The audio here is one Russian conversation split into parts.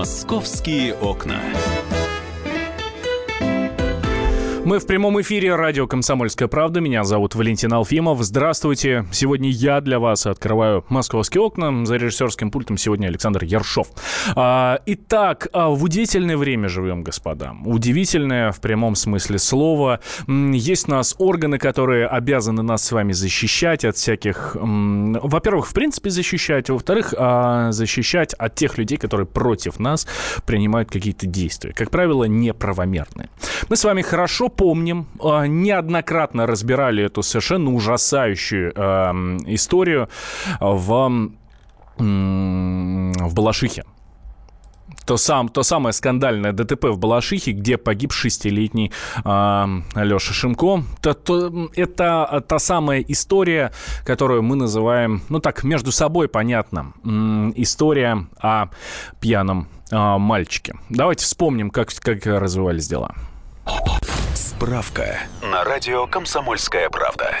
Московские окна. Мы в прямом эфире радио «Комсомольская правда». Меня зовут Валентин Алфимов. Здравствуйте. Сегодня я для вас открываю московские окна. За режиссерским пультом сегодня Александр Ершов. А, итак, а, в удивительное время живем, господа. Удивительное в прямом смысле слова. Есть у нас органы, которые обязаны нас с вами защищать от всяких... Во-первых, в принципе, защищать. Во-вторых, а, защищать от тех людей, которые против нас принимают какие-то действия. Как правило, неправомерные. Мы с вами хорошо помним, а, неоднократно разбирали эту совершенно ужасающую э, историю в, в Балашихе то, сам, то самое скандальное ДТП в Балашихе, где погиб шестилетний э, Леша Шимко. То, то, это та самая история, которую мы называем, ну так, между собой понятно, история о пьяном э, мальчике. Давайте вспомним, как, как развивались дела. Справка на радио «Комсомольская правда».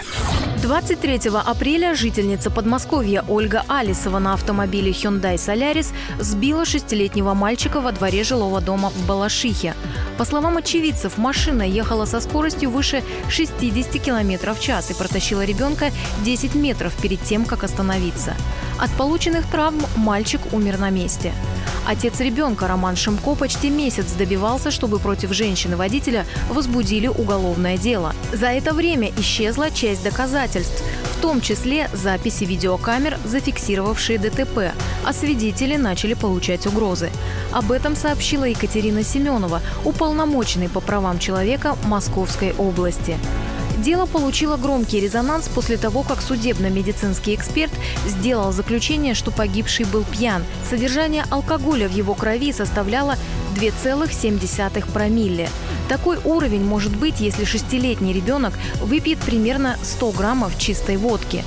23 апреля жительница Подмосковья Ольга Алисова на автомобиле Hyundai Solaris сбила шестилетнего мальчика во дворе жилого дома в Балашихе. По словам очевидцев, машина ехала со скоростью выше 60 км в час и протащила ребенка 10 метров перед тем, как остановиться. От полученных травм мальчик умер на месте. Отец ребенка Роман Шимко почти месяц добивался, чтобы против женщины-водителя возбудили уголовное дело. За это время исчезла часть доказательств, в том числе записи видеокамер, зафиксировавшие ДТП, а свидетели начали получать угрозы. Об этом сообщила Екатерина Семенова, уполномоченный по правам человека Московской области. Дело получило громкий резонанс после того, как судебно-медицинский эксперт сделал заключение, что погибший был пьян. Содержание алкоголя в его крови составляло 2,7 промилле. Такой уровень может быть, если шестилетний ребенок выпьет примерно 100 граммов чистой водки.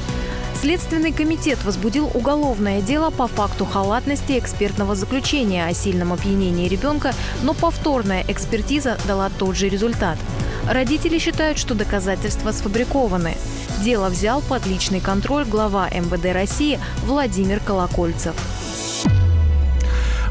Следственный комитет возбудил уголовное дело по факту халатности экспертного заключения о сильном опьянении ребенка, но повторная экспертиза дала тот же результат – Родители считают, что доказательства сфабрикованы. Дело взял под личный контроль глава МВД России Владимир Колокольцев.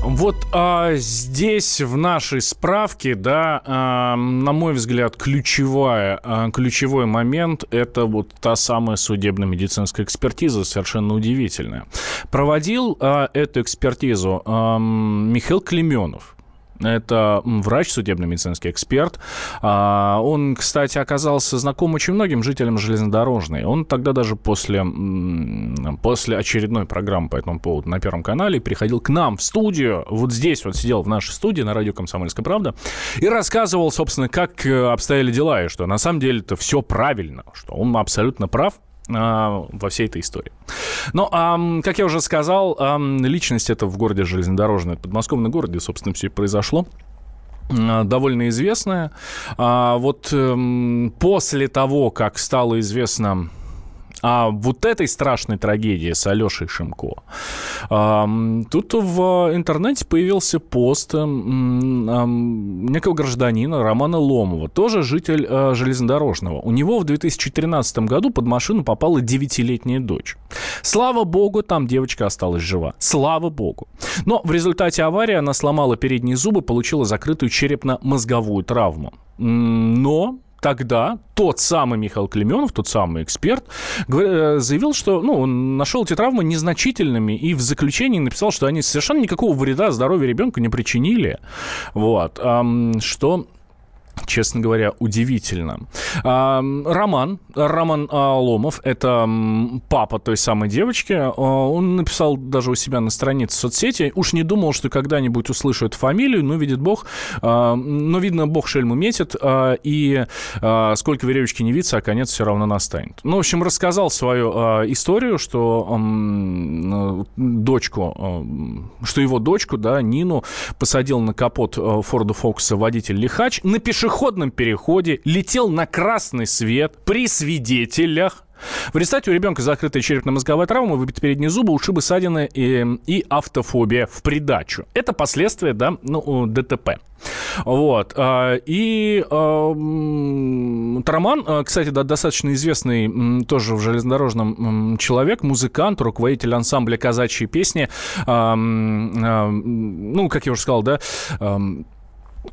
Вот а, здесь в нашей справке, да, а, на мой взгляд, ключевая, а, ключевой момент это вот та самая судебно-медицинская экспертиза, совершенно удивительная. Проводил а, эту экспертизу а, Михаил Клеменов. Это врач, судебно-медицинский эксперт. А, он, кстати, оказался знаком очень многим жителям железнодорожной. Он тогда даже после, после очередной программы по этому поводу на Первом канале приходил к нам в студию. Вот здесь вот сидел в нашей студии на радио «Комсомольская правда» и рассказывал, собственно, как э, обстояли дела, и что на самом деле это все правильно, что он абсолютно прав, во всей этой истории. Но, а, как я уже сказал, а, личность это в городе железнодорожный, это подмосковный город, собственно, все и произошло довольно известная. А, вот эм, после того, как стало известно а вот этой страшной трагедии с Алешей Шимко. Тут в интернете появился пост некого гражданина Романа Ломова, тоже житель э, железнодорожного. У него в 2013 году под машину попала девятилетняя дочь. Слава богу, там девочка осталась жива. Слава богу. Но в результате аварии она сломала передние зубы, получила закрытую черепно-мозговую травму. Но тогда тот самый Михаил Клеменов, тот самый эксперт, э, заявил, что ну, он нашел эти травмы незначительными и в заключении написал, что они совершенно никакого вреда здоровью ребенка не причинили. Вот. Что честно говоря, удивительно. Роман, Роман Ломов, это папа той самой девочки, а, он написал даже у себя на странице соцсети, уж не думал, что когда-нибудь услышу эту фамилию, но видит Бог, а, но видно, Бог шельму метит, а, и сколько веревочки не виться, а конец все равно настанет. Ну, в общем, рассказал свою историю, что дочку, что его дочку, да, Нину, посадил на капот Форда Фокуса водитель Лихач, напиши пешеходном переходе летел на красный свет при свидетелях, В результате у ребенка закрытая черепно-мозговая травма, выбиты передние зубы, ушибы, ссадины и, и автофобия в придачу. Это последствия да, ну, ДТП. Вот. А, и Тараман, а, кстати, да, достаточно известный тоже в железнодорожном человек, музыкант, руководитель ансамбля казачьей песни. Ну, как я уже сказал, да,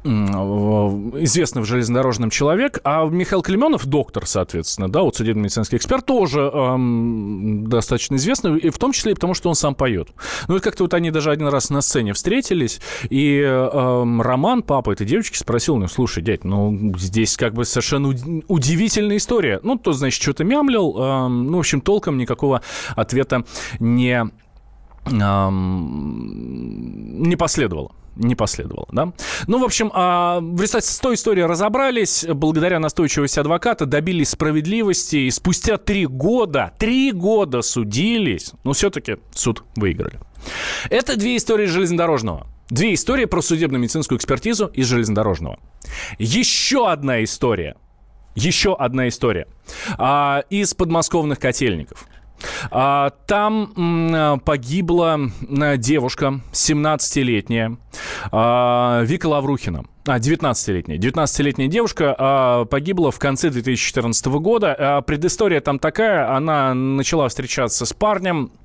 известный в железнодорожном человек, а Михаил Клеменов, доктор, соответственно, да, вот судебно-медицинский эксперт, тоже эм, достаточно известный, и в том числе и потому, что он сам поет. Ну и как-то вот они даже один раз на сцене встретились, и эм, Роман, папа этой девочки, спросил, ну, слушай, дядь, ну, здесь как бы совершенно удивительная история. Ну, то, значит, что-то мямлил, эм, ну, в общем, толком никакого ответа не, не последовало не последовало, да? Ну, в общем, а, в результате с той историей разобрались, благодаря настойчивости адвоката добились справедливости, и спустя три года, три года судились, но все-таки суд выиграли. Это две истории железнодорожного. Две истории про судебно-медицинскую экспертизу из железнодорожного. Еще одна история. Еще одна история. А, из подмосковных котельников. А, там погибла девушка, 17-летняя, а, Вика Лаврухина. А, 19-летняя. 19-летняя девушка а, погибла в конце 2014 года. Предыстория там такая. Она начала встречаться с парнем, а,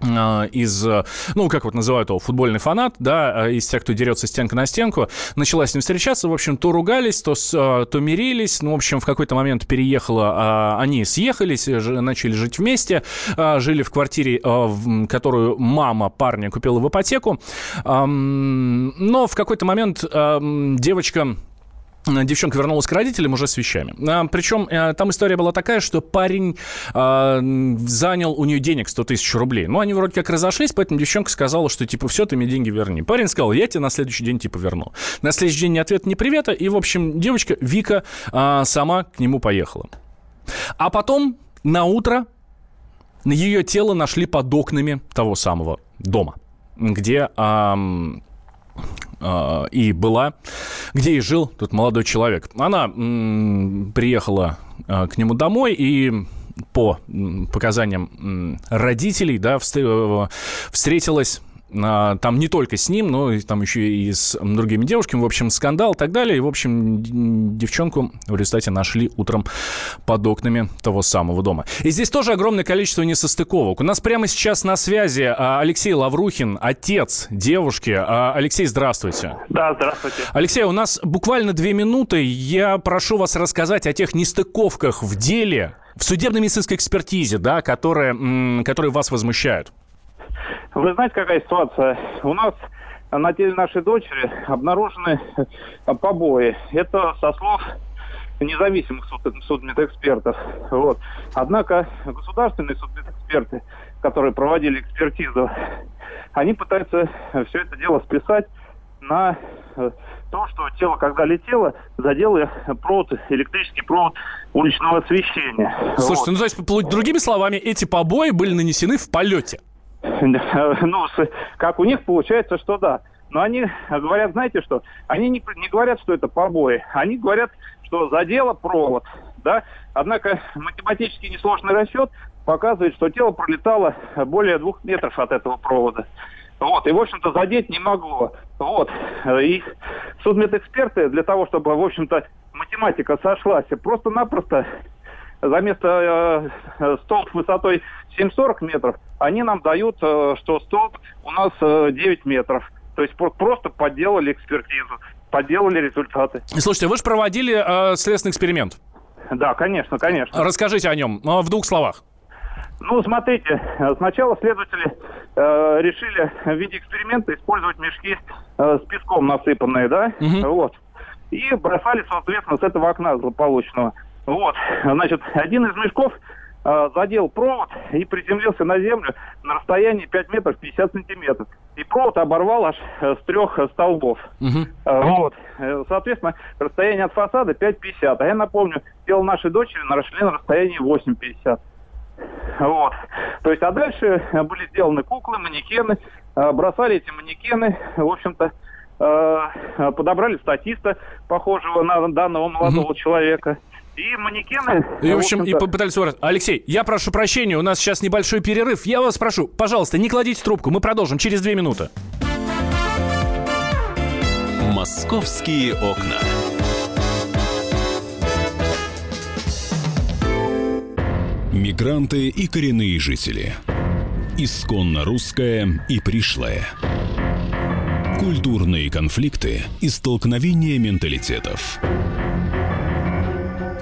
из, ну, как вот называют его, футбольный фанат, да, а, из тех, кто дерется стенка на стенку, начала с ним встречаться, в общем, то ругались, то, а, то мирились, ну, в общем, в какой-то момент переехала, они съехались, начали жить вместе, жили в квартире, которую мама парня купила в ипотеку, но в какой-то момент девочка Э, девчонка вернулась к родителям уже с вещами. А, причем а, там история была такая, что парень а, занял у нее денег 100 тысяч рублей. Ну, они вроде как разошлись, поэтому девчонка сказала, что, типа, все, ты мне деньги верни. Парень сказал, я тебе на следующий день, типа, верну. На следующий день ни ответ, ни привета. И, в общем, девочка Вика а, сама к нему поехала. А потом на утро ее тело нашли под окнами того самого дома, где... А, и была, где и жил тот молодой человек. Она приехала а, к нему домой и по показаниям родителей, да, э, встретилась а, там не только с ним, но и там еще и с другими девушками. В общем, скандал и так далее. И, в общем, девчонку в результате нашли утром под окнами того самого дома. И здесь тоже огромное количество несостыковок. У нас прямо сейчас на связи а, Алексей Лаврухин, отец девушки. А, Алексей, здравствуйте. Да, здравствуйте. Алексей, у нас буквально две минуты. Я прошу вас рассказать о тех нестыковках в деле, в судебно-медицинской экспертизе, да, которые, которые вас возмущают. Вы знаете, какая ситуация? У нас на теле нашей дочери обнаружены побои. Это со слов независимых суд, судмедэкспертов. Вот. Однако государственные судмедэксперты, которые проводили экспертизу, они пытаются все это дело списать на э, то, что тело, когда летело, задело провод, электрический провод уличного освещения. Слушайте, вот. ну то есть, другими словами, эти побои были нанесены в полете? ну, как у них получается, что да. Но они говорят, знаете что? Они не, не говорят, что это побои. Они говорят, что задело провод. Да? Однако математически несложный расчет показывает, что тело пролетало более двух метров от этого провода. Вот, и, в общем-то, задеть не могло. Вот. И судмедэксперты для того, чтобы, в общем-то, математика сошлась, просто-напросто за место э, столб высотой 740 метров, они нам дают, э, что столб у нас э, 9 метров. То есть просто подделали экспертизу, подделали результаты. Слушайте, вы же проводили э, следственный эксперимент. Да, конечно, конечно. Расскажите о нем э, в двух словах. Ну, смотрите, сначала следователи э, решили в виде эксперимента использовать мешки э, с песком насыпанные, да, угу. вот, и бросали, соответственно, с этого окна злополучного. Вот, значит, один из мешков э, задел провод и приземлился на землю на расстоянии 5 метров 50 сантиметров. И провод оборвал аж э, с трех столбов. Угу. Э, вот, соответственно, расстояние от фасада 5,50. А я напомню, тело нашей дочери нашли на расстоянии 8,50. Вот. То есть, а дальше были сделаны куклы, манекены, бросали эти манекены, в общем-то, подобрали статиста, похожего на данного молодого mm человека, И манекены... И, в общем, и попытались ворать. Алексей, я прошу прощения, у нас сейчас небольшой перерыв. Я вас прошу, пожалуйста, не кладите трубку. Мы продолжим через две минуты. Московские окна. Мигранты и коренные жители. Исконно русская и пришлая. Культурные конфликты и столкновения менталитетов.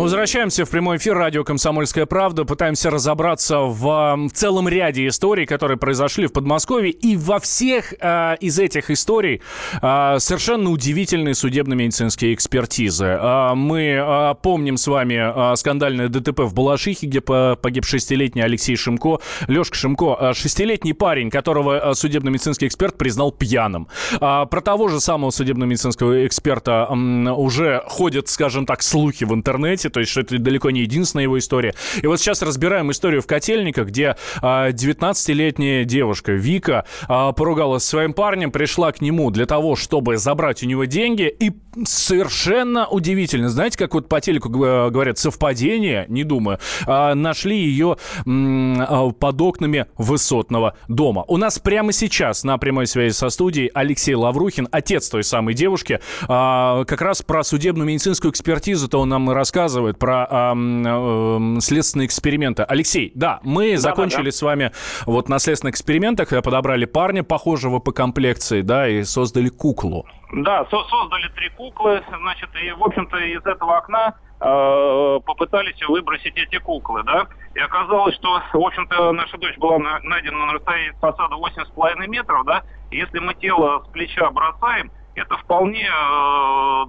Мы возвращаемся в прямой эфир радио «Комсомольская правда». Пытаемся разобраться в, в целом ряде историй, которые произошли в Подмосковье. И во всех э, из этих историй э, совершенно удивительные судебно-медицинские экспертизы. Э, мы э, помним с вами э, скандальное ДТП в Балашихе, где погиб шестилетний Алексей Шимко. Лешка Шимко, э, шестилетний парень, которого э, судебно-медицинский эксперт признал пьяным. Э, про того же самого судебно-медицинского эксперта э, уже ходят, скажем так, слухи в интернете, то есть что это далеко не единственная его история. И вот сейчас разбираем историю в Котельниках, где 19-летняя а, девушка Вика а, поругалась со своим парнем, пришла к нему для того, чтобы забрать у него деньги, и совершенно удивительно, знаете, как вот по телеку говорят, совпадение, не думаю, а, нашли ее под окнами высотного дома. У нас прямо сейчас на прямой связи со студией Алексей Лаврухин, отец той самой девушки, как раз про судебную медицинскую экспертизу-то он нам рассказывал, рассказывает про э, э, следственные эксперименты. Алексей, да, мы да, закончили да, да. с вами вот на следственных экспериментах, подобрали парня, похожего по комплекции, да, и создали куклу. Да, со создали три куклы, значит, и, в общем-то, из этого окна э, попытались выбросить эти куклы, да, и оказалось, что, в общем-то, наша дочь была найдена на расстоянии фасада 8,5 метров, да, и если мы тело с плеча бросаем, это вполне, э,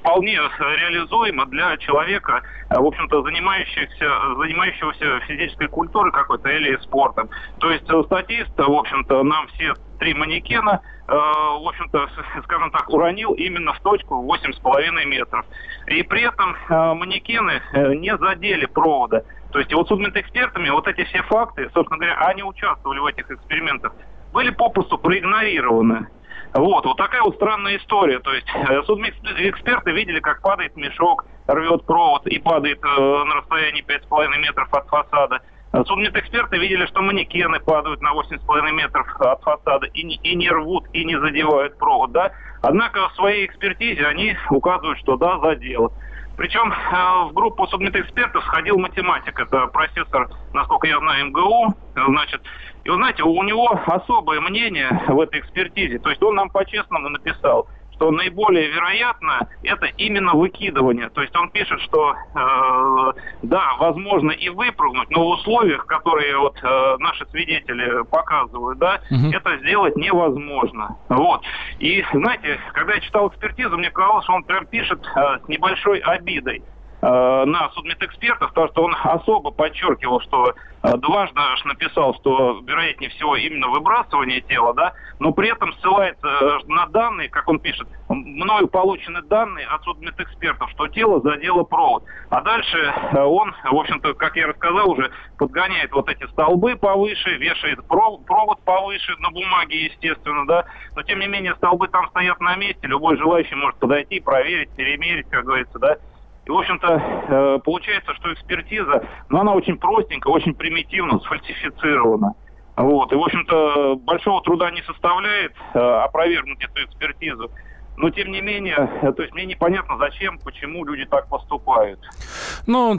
вполне реализуемо для человека, э, в общем-то, занимающегося, занимающегося физической культурой какой-то или спортом. То есть э, статист, в общем-то, нам все три манекена, в общем-то, скажем так, уронил именно в точку 8,5 метров. И при этом манекены не задели провода. То есть вот судмедэкспертами вот эти все факты, собственно говоря, они участвовали в этих экспериментах, были попросту проигнорированы. Вот, вот такая вот странная история. То есть э, судмедэксперты видели, как падает мешок, рвет провод и падает э, на расстоянии 5,5 метров от фасада. Э, судмедэксперты видели, что манекены падают на 8,5 метров от фасада и не, и не рвут, и не задевают провод, да. Однако в своей экспертизе они указывают, что да, задело. Причем э, в группу судмедэкспертов входил математик, это профессор, насколько я знаю, МГУ, значит, и вы знаете, у него особое мнение в этой экспертизе. То есть он нам по-честному написал, что наиболее вероятно это именно выкидывание. То есть он пишет, что э, да, возможно и выпрыгнуть, но в условиях, которые вот э, наши свидетели показывают, да, угу. это сделать невозможно. Вот. И знаете, когда я читал экспертизу, мне казалось, что он прям пишет э, с небольшой обидой. Э, на судмедэкспертов, потому что он особо подчеркивал, что э, дважды аж написал, что вероятнее всего именно выбрасывание тела, да, но при этом ссылается э, на данные, как он пишет, мною получены данные от судмедэкспертов, что тело задело провод. А дальше он, в общем-то, как я рассказал уже, подгоняет вот эти столбы повыше, вешает провод повыше на бумаге, естественно, да, но тем не менее столбы там стоят на месте, любой желающий может подойти, проверить, перемерить, как говорится, да, и, в общем-то, э, получается, что экспертиза, ну, она очень простенькая, очень примитивно сфальсифицирована. Вот. И, в общем-то, большого труда не составляет э, опровергнуть эту экспертизу. Но, тем не менее, э, то есть мне непонятно, зачем, почему люди так поступают. Ну,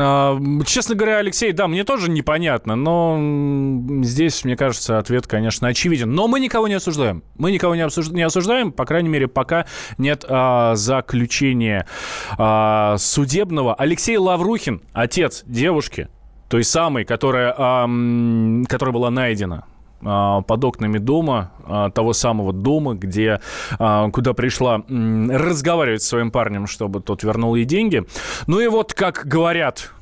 а, честно говоря, Алексей, да, мне тоже непонятно, но здесь, мне кажется, ответ, конечно, очевиден. Но мы никого не осуждаем. Мы никого не, осуж... не осуждаем, по крайней мере, пока нет а, заключения а, судебного. Алексей Лаврухин, отец девушки, той самой, которая, а, которая была найдена под окнами дома, а, того самого дома, где, а, куда пришла разговаривать с своим парнем, чтобы тот вернул ей деньги. Ну и вот, как говорят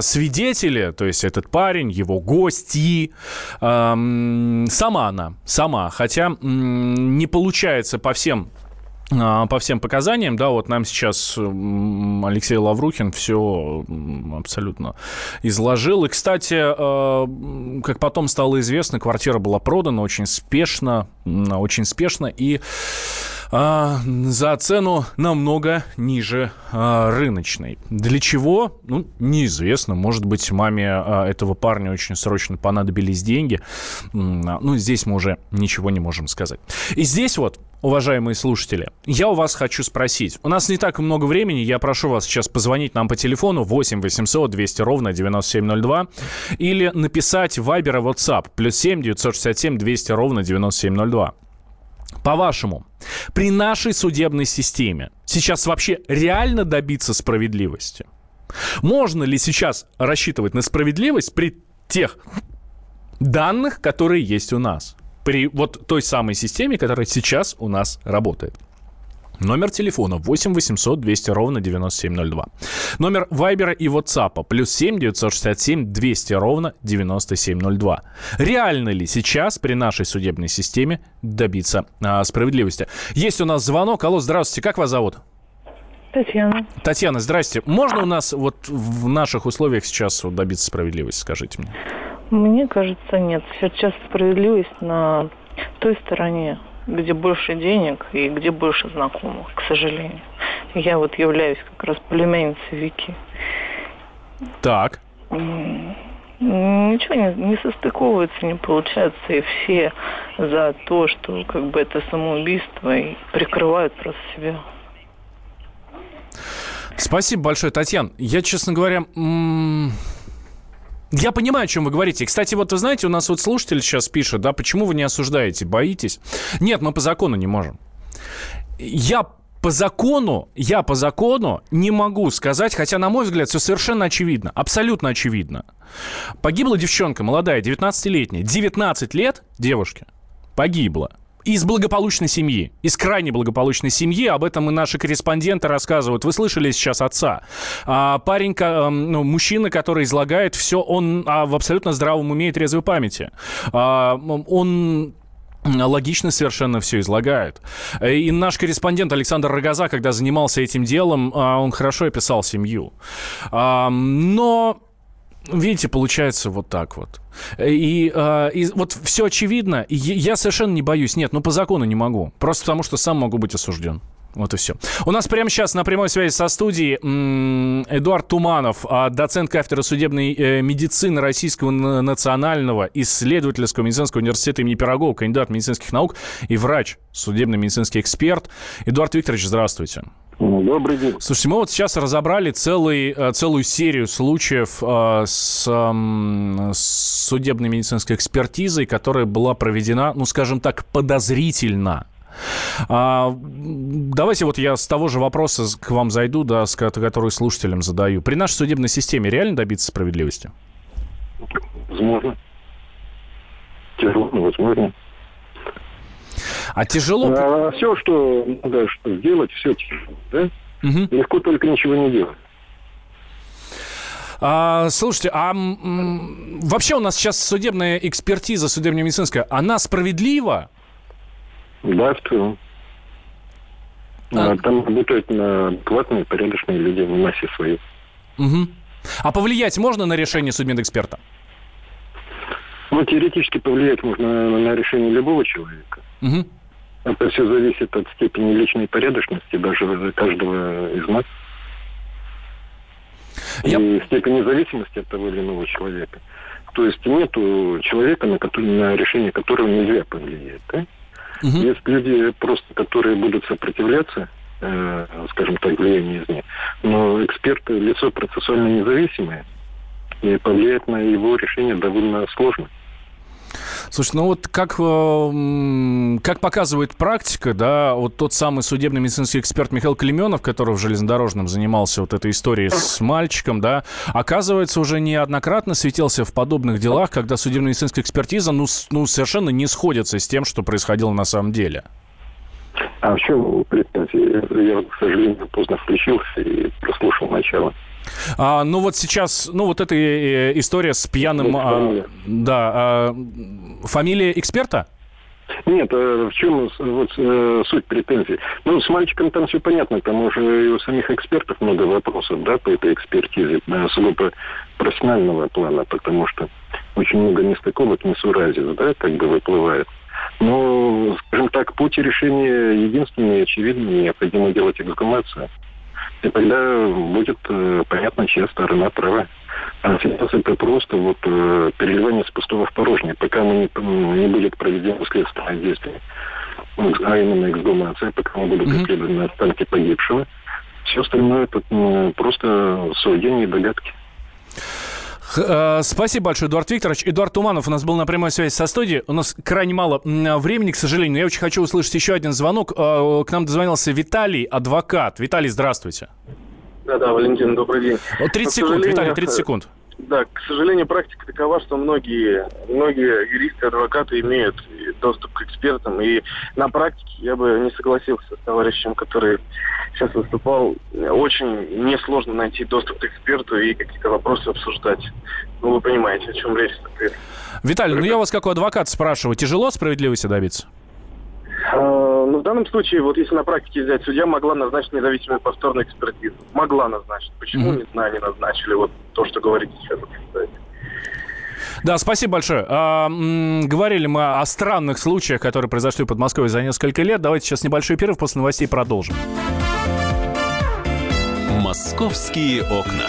свидетели, то есть этот парень, его гости, сама она, сама, хотя не получается по всем а, по всем показаниям, да, вот нам сейчас Алексей Лаврухин все абсолютно изложил. И, кстати, а, как потом стало известно, квартира была продана очень спешно, очень спешно, и а, за цену намного ниже а, рыночной. Для чего? Ну, неизвестно. Может быть, маме а, этого парня очень срочно понадобились деньги. Ну, здесь мы уже ничего не можем сказать. И здесь вот, уважаемые слушатели, я у вас хочу спросить. У нас не так много времени. Я прошу вас сейчас позвонить нам по телефону 8 800 200 ровно 9702 или написать Viber и WhatsApp плюс 7 967 200 ровно 9702. По-вашему, при нашей судебной системе сейчас вообще реально добиться справедливости? Можно ли сейчас рассчитывать на справедливость при тех данных, которые есть у нас? При вот той самой системе, которая сейчас у нас работает. Номер телефона 8 800 200 ровно 9702. Номер Вайбера и WhatsApp плюс 7 967 200 ровно 9702. Реально ли сейчас при нашей судебной системе добиться а, справедливости? Есть у нас звонок. Алло, здравствуйте, как вас зовут? Татьяна. Татьяна, здрасте. Можно у нас вот в наших условиях сейчас добиться справедливости, скажите мне? Мне кажется, нет. Сейчас справедливость на той стороне, где больше денег и где больше знакомых, к сожалению. Я вот являюсь как раз племянницей Вики. Так. Ничего не, не состыковывается, не получается, и все за то, что как бы это самоубийство, и прикрывают просто себя. Спасибо большое, Татьяна. Я, честно говоря, я понимаю, о чем вы говорите. Кстати, вот вы знаете, у нас вот слушатель сейчас пишет, да, почему вы не осуждаете, боитесь? Нет, мы по закону не можем. Я по закону, я по закону не могу сказать, хотя, на мой взгляд, все совершенно очевидно, абсолютно очевидно. Погибла девчонка молодая, 19-летняя, 19 лет девушке погибла из благополучной семьи, из крайне благополучной семьи. Об этом и наши корреспонденты рассказывают. Вы слышали сейчас отца. А, парень, ну, мужчина, который излагает все, он а, в абсолютно здравом уме и трезвой памяти. А, он логично совершенно все излагает. И наш корреспондент Александр Рогоза, когда занимался этим делом, а, он хорошо описал семью. Но Видите, получается вот так вот. И, э, и вот все очевидно. Я совершенно не боюсь. Нет, ну по закону не могу. Просто потому что сам могу быть осужден. Вот и все. У нас прямо сейчас на прямой связи со студией Эдуард Туманов, а, доцент кафедры судебной э, медицины Российского национального исследовательского медицинского университета имени Пирогова, кандидат медицинских наук и врач, судебный медицинский эксперт. Эдуард Викторович, здравствуйте. Добрый день. Слушайте, мы вот сейчас разобрали целый, э, целую серию случаев э, с, с судебной медицинской экспертизой, которая была проведена, ну, скажем так, подозрительно. А, давайте вот я с того же вопроса к вам зайду, да, с, который слушателям задаю. При нашей судебной системе реально добиться справедливости? Возможно. Тяжело, возможно. А тяжело... А, все, что надо что сделать, все тяжело, да? Угу. Легко только ничего не делать. А, слушайте, а м, вообще у нас сейчас судебная экспертиза, судебная медицинская, она справедлива? Да, в целом. А... Там работают на адекватные, порядочные люди в массе своей. Угу. А повлиять можно на решение судмедэксперта? Ну, теоретически повлиять можно на решение любого человека. Угу. Это все зависит от степени личной порядочности даже каждого из нас. Я... И степени зависимости от того или иного человека. То есть нету человека, на, который, на решение которого нельзя повлиять. Да? Угу. Есть люди просто, которые будут сопротивляться, э, скажем так, влиянию извне. Но эксперт лицо процессуально независимое, и повлиять на его решение довольно сложно. Слушай, ну вот как, э, как показывает практика, да, вот тот самый судебный медицинский эксперт Михаил Клеменов, который в железнодорожном занимался вот этой историей с мальчиком, да, оказывается, уже неоднократно светился в подобных делах, когда судебно-медицинская экспертиза, ну, ну, совершенно не сходится с тем, что происходило на самом деле. А в чем? Я, к сожалению, поздно включился и прослушал начало. А, ну вот сейчас, ну вот эта э, история с пьяным... А, да, а, фамилия эксперта? Нет, а в чем вот, э, суть претензий? Ну, с мальчиком там все понятно, там уже и у самих экспертов много вопросов, да, по этой экспертизе, сугубо профессионального плана, потому что очень много нестыковок, несуразиц, да, как бы выплывает. Но, скажем так, путь решения единственный очевидный, необходимо делать эксгумацию. И тогда будет э, понятно, чья сторона права. А сейчас это просто вот э, переливание с пустого в порожнее. Пока мы не, не будет проведено следственное действие, а именно эксгумация, пока мы будут исследованы останки погибшего, все остальное это ну, просто суждения и догадки. Э, спасибо большое, Эдуард Викторович. Эдуард Туманов у нас был на прямой связи со студией. У нас крайне мало времени, к сожалению. Но я очень хочу услышать еще один звонок. Э, к нам дозвонился Виталий, адвокат. Виталий, здравствуйте. Да-да, Валентин, добрый день. 30 секунд, Виталий, 30 секунд. Да, к сожалению, практика такова, что многие, многие юристы, адвокаты имеют доступ к экспертам. И на практике я бы не согласился с товарищем, который сейчас выступал. Очень несложно найти доступ к эксперту и какие-то вопросы обсуждать. Ну, вы понимаете, о чем речь. Виталий, ну я вас как у адвоката спрашиваю, тяжело справедливости добиться? А, ну, в данном случае, вот если на практике взять, судья могла назначить независимую повторную экспертизу. Могла назначить. Почему, mm-hmm. не знаю, не назначили. Вот то, что говорите сейчас. Да, спасибо большое. А, м- говорили мы о странных случаях, которые произошли в Подмосковье за несколько лет. Давайте сейчас небольшой перерыв, после новостей продолжим. «Московские окна».